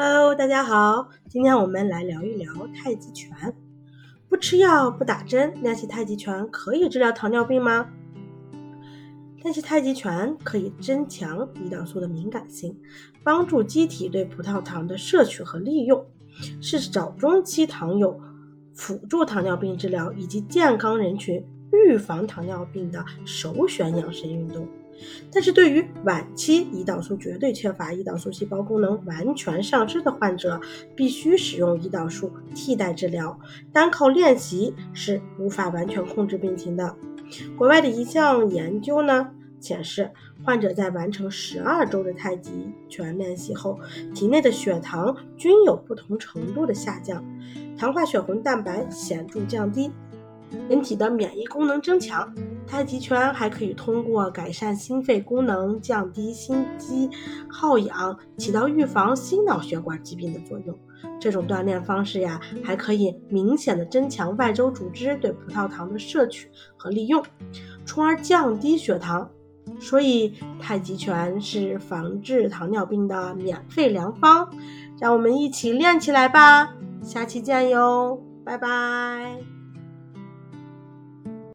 Hello，大家好，今天我们来聊一聊太极拳。不吃药不打针，练习太极拳可以治疗糖尿病吗？练习太极拳可以增强胰岛素的敏感性，帮助机体对葡萄糖的摄取和利用，是早中期糖友辅助糖尿病治疗以及健康人群预防糖尿病的首选养生运动。但是对于晚期胰岛素绝对缺乏、胰岛素细胞功能完全丧失的患者，必须使用胰岛素替代治疗。单靠练习是无法完全控制病情的。国外的一项研究呢显示，患者在完成十二周的太极拳练习后，体内的血糖均有不同程度的下降，糖化血红蛋白显著降低。人体的免疫功能增强，太极拳还可以通过改善心肺功能、降低心肌耗氧，起到预防心脑血管疾病的作用。这种锻炼方式呀，还可以明显的增强外周组织对葡萄糖的摄取和利用，从而降低血糖。所以，太极拳是防治糖尿病的免费良方。让我们一起练起来吧！下期见哟，拜拜。